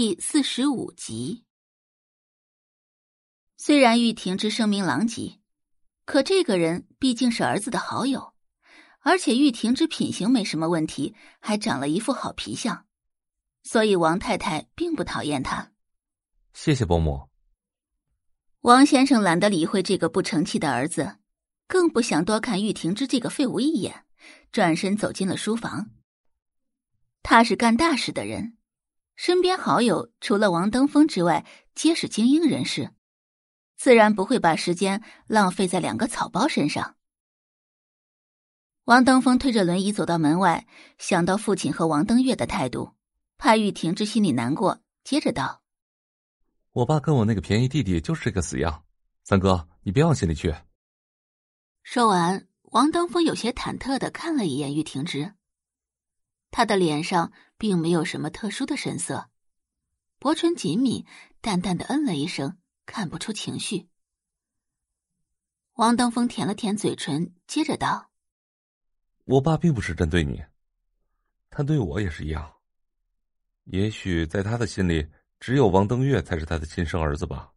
第四十五集。虽然玉婷之声名狼藉，可这个人毕竟是儿子的好友，而且玉婷之品行没什么问题，还长了一副好皮相，所以王太太并不讨厌他。谢谢伯母。王先生懒得理会这个不成器的儿子，更不想多看玉婷之这个废物一眼，转身走进了书房。他是干大事的人。身边好友除了王登峰之外，皆是精英人士，自然不会把时间浪费在两个草包身上。王登峰推着轮椅走到门外，想到父亲和王登月的态度，怕玉婷之心里难过，接着道：“我爸跟我那个便宜弟弟就是这个死样，三哥，你别往心里去。”说完，王登峰有些忐忑的看了一眼玉婷之。他的脸上并没有什么特殊的神色，薄唇紧抿，淡淡的嗯了一声，看不出情绪。王登峰舔了舔嘴唇，接着道：“我爸并不是针对你，他对我也是一样。也许在他的心里，只有王登月才是他的亲生儿子吧。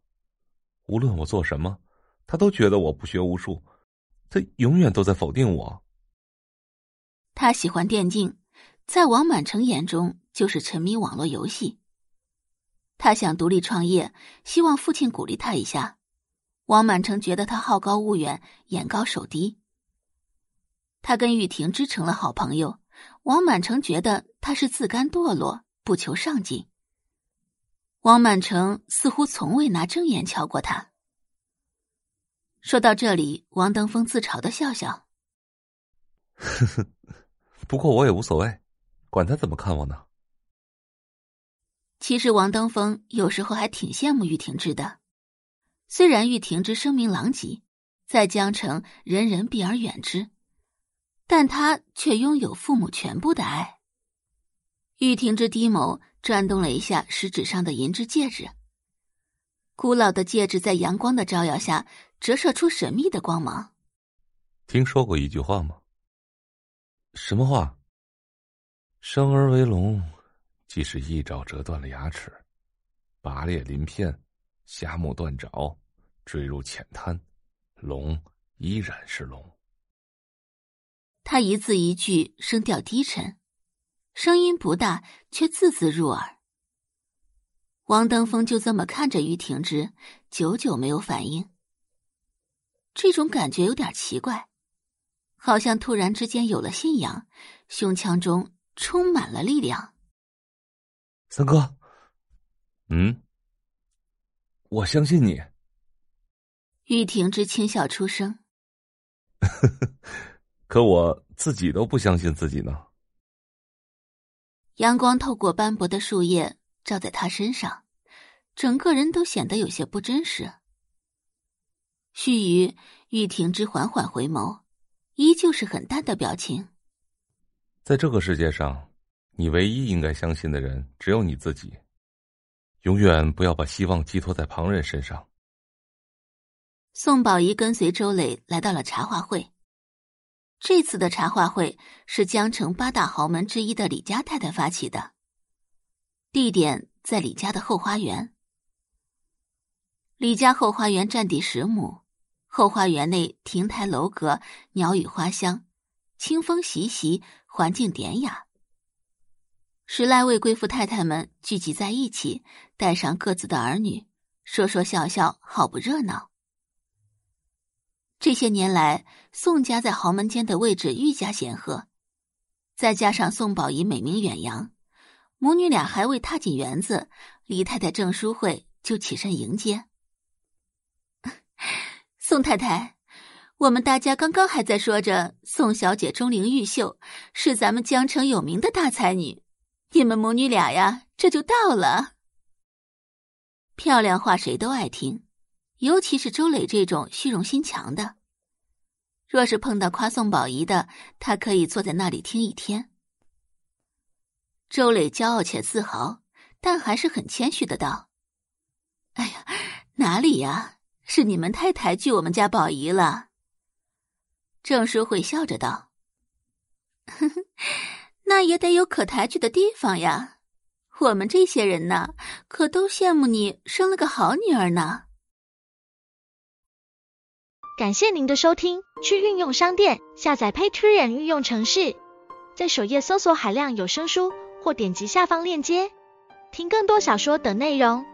无论我做什么，他都觉得我不学无术，他永远都在否定我。他喜欢电竞。”在王满城眼中，就是沉迷网络游戏。他想独立创业，希望父亲鼓励他一下。王满城觉得他好高骛远，眼高手低。他跟玉婷之成了好朋友，王满城觉得他是自甘堕落，不求上进。王满城似乎从未拿正眼瞧过他。说到这里，王登峰自嘲的笑笑：“呵呵，不过我也无所谓。”管他怎么看我呢？其实王登峰有时候还挺羡慕玉婷之的。虽然玉婷之声名狼藉，在江城人人避而远之，但他却拥有父母全部的爱。玉婷之低眸转动了一下食指上的银质戒指，古老的戒指在阳光的照耀下折射出神秘的光芒。听说过一句话吗？什么话？生而为龙，即使一爪折断了牙齿，拔裂鳞片，瞎目断爪，坠入浅滩，龙依然是龙。他一字一句，声调低沉，声音不大，却字字入耳。王登峰就这么看着于婷之，久久没有反应。这种感觉有点奇怪，好像突然之间有了信仰，胸腔中。充满了力量，三哥。嗯，我相信你。玉婷之轻笑出声。可我自己都不相信自己呢。阳光透过斑驳的树叶照在他身上，整个人都显得有些不真实。须臾，玉婷之缓缓回眸，依旧是很淡的表情。在这个世界上，你唯一应该相信的人只有你自己。永远不要把希望寄托在旁人身上。宋宝仪跟随周磊来到了茶话会。这次的茶话会是江城八大豪门之一的李家太太发起的，地点在李家的后花园。李家后花园占地十亩，后花园内亭台楼阁，鸟语花香，清风习习。环境典雅，十来位贵妇太太们聚集在一起，带上各自的儿女，说说笑笑，好不热闹。这些年来，宋家在豪门间的位置愈加显赫，再加上宋宝仪美名远扬，母女俩还未踏进园子，李太太郑淑慧就起身迎接。宋太太。我们大家刚刚还在说着宋小姐钟灵毓秀是咱们江城有名的大才女，你们母女俩呀，这就到了。漂亮话谁都爱听，尤其是周磊这种虚荣心强的。若是碰到夸宋宝仪的，他可以坐在那里听一天。周磊骄傲且自豪，但还是很谦虚的道：“哎呀，哪里呀，是你们太抬举我们家宝仪了。”郑淑慧笑着道：“ 那也得有可抬举的地方呀。我们这些人呢，可都羡慕你生了个好女儿呢。感谢您的收听，去运用商店下载 Patreon 运用城市，在首页搜索海量有声书，或点击下方链接听更多小说等内容。